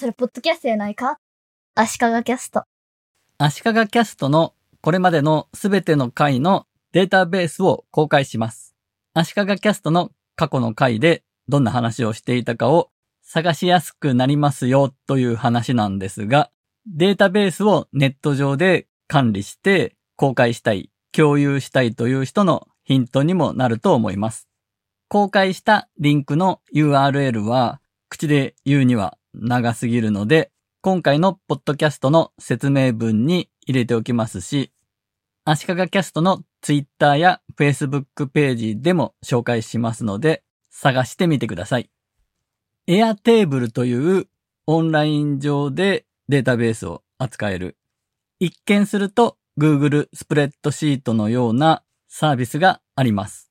それ、ポッドキャストやないか？足利キャスト。足利キャストのこれまでのすべての回のデータベースを公開します。足利キャストの過去の回でどんな話をしていたかを探しやすくなりますよという話なんですが、データベースをネット上で管理して公開したい、共有したいという人のヒントにもなると思います。公開したリンクの URL は口で言うには長すぎるので、今回のポッドキャストの説明文に入れておきますし、足利キャストの Twitter や Facebook ページでも紹介しますので、探してみてください。Airtable というオンライン上でデータベースを扱える。一見すると Google スプレッドシートのようなサービスがあります。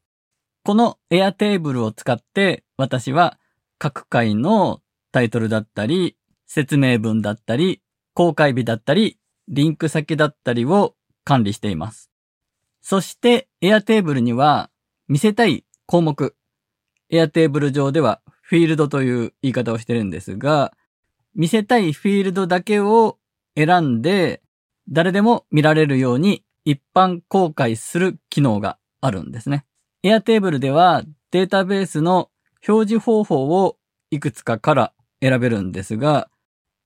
この Airtable を使って私は各回のタイトルだったり、説明文だったり、公開日だったり、リンク先だったりを管理しています。そして、Airtable には見せたい項目。Airtable 上ではフィールドという言い方をしてるんですが、見せたいフィールドだけを選んで、誰でも見られるように一般公開する機能があるんですね。Airtable ではデータベースの表示方法をいくつかから選べるんですが、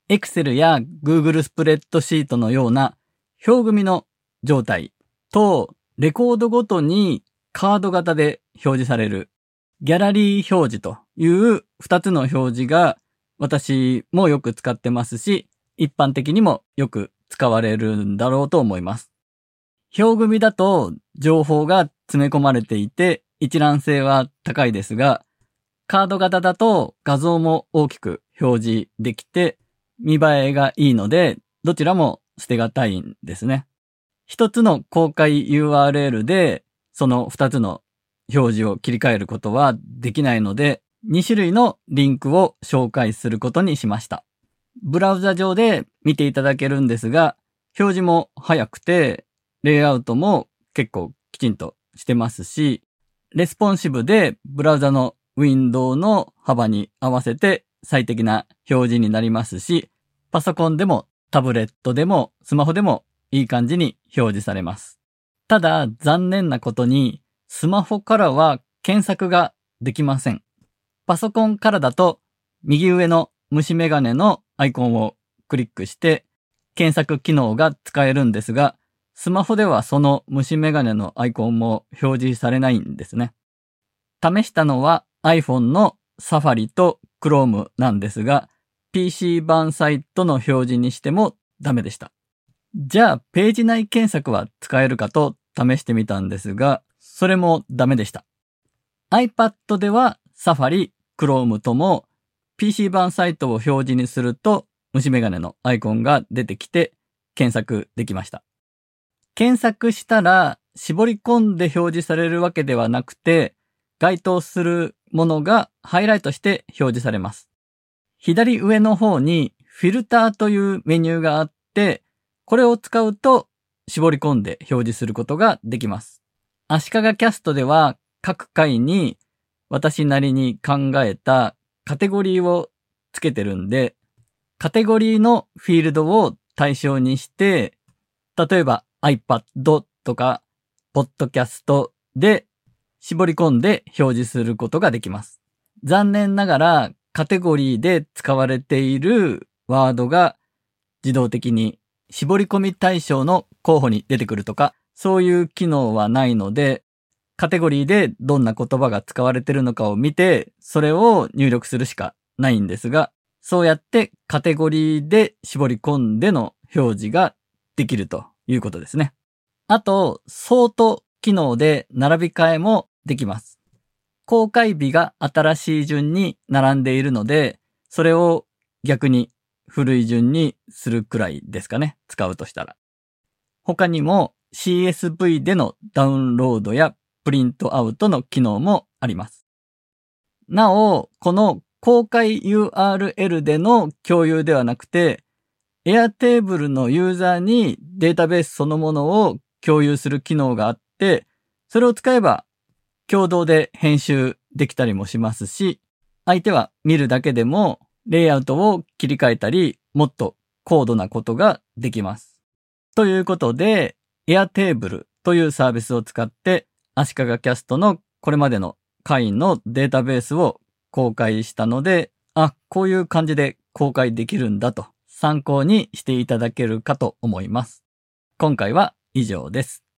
Excel や Google スプレッドシートのような表組の状態と、レコードごとにカード型で表示されるギャラリー表示という二つの表示が私もよく使ってますし、一般的にもよく使われるんだろうと思います。表組だと情報が詰め込まれていて一覧性は高いですが、カード型だと画像も大きく表示できて見栄えがいいので、どちらも捨てがたいんですね。一つの公開 URL でその二つの表示を切り替えることはできないので、2種類のリンクを紹介することにしました。ブラウザ上で見ていただけるんですが、表示も早くて、レイアウトも結構きちんとしてますし、レスポンシブでブラウザのウィンドウの幅に合わせて最適な表示になりますし、パソコンでもタブレットでもスマホでもいい感じに表示されます。ただ残念なことにスマホからは検索ができません。パソコンからだと右上の虫眼鏡のアイコンをクリックして検索機能が使えるんですが、スマホではその虫眼鏡のアイコンも表示されないんですね。試したのは iPhone の Safari と Chrome なんですが、PC 版サイトの表示にしてもダメでした。じゃあ、ページ内検索は使えるかと試してみたんですが、それもダメでした。iPad では Safari、Chrome とも PC 版サイトを表示にすると虫眼鏡のアイコンが出てきて検索できました。検索したら絞り込んで表示されるわけではなくて該当するものがハイライトして表示されます。左上の方にフィルターというメニューがあってこれを使うと絞り込んで表示することができます。足利キャストでは各回に私なりに考えたカテゴリーをつけてるんで、カテゴリーのフィールドを対象にして、例えば iPad とか Podcast で絞り込んで表示することができます。残念ながらカテゴリーで使われているワードが自動的に絞り込み対象の候補に出てくるとか、そういう機能はないので、カテゴリーでどんな言葉が使われてるのかを見て、それを入力するしかないんですが、そうやってカテゴリーで絞り込んでの表示ができるということですね。あと、ソート機能で並び替えもできます。公開日が新しい順に並んでいるので、それを逆に古い順にするくらいですかね。使うとしたら。他にも CSV でのダウンロードやプリントアウトの機能もあります。なお、この公開 URL での共有ではなくて、Airtable のユーザーにデータベースそのものを共有する機能があって、それを使えば共同で編集できたりもしますし、相手は見るだけでもレイアウトを切り替えたり、もっと高度なことができます。ということで、Airtable というサービスを使って、足利キャストのこれまでの会員のデータベースを公開したので、あ、こういう感じで公開できるんだと参考にしていただけるかと思います。今回は以上です。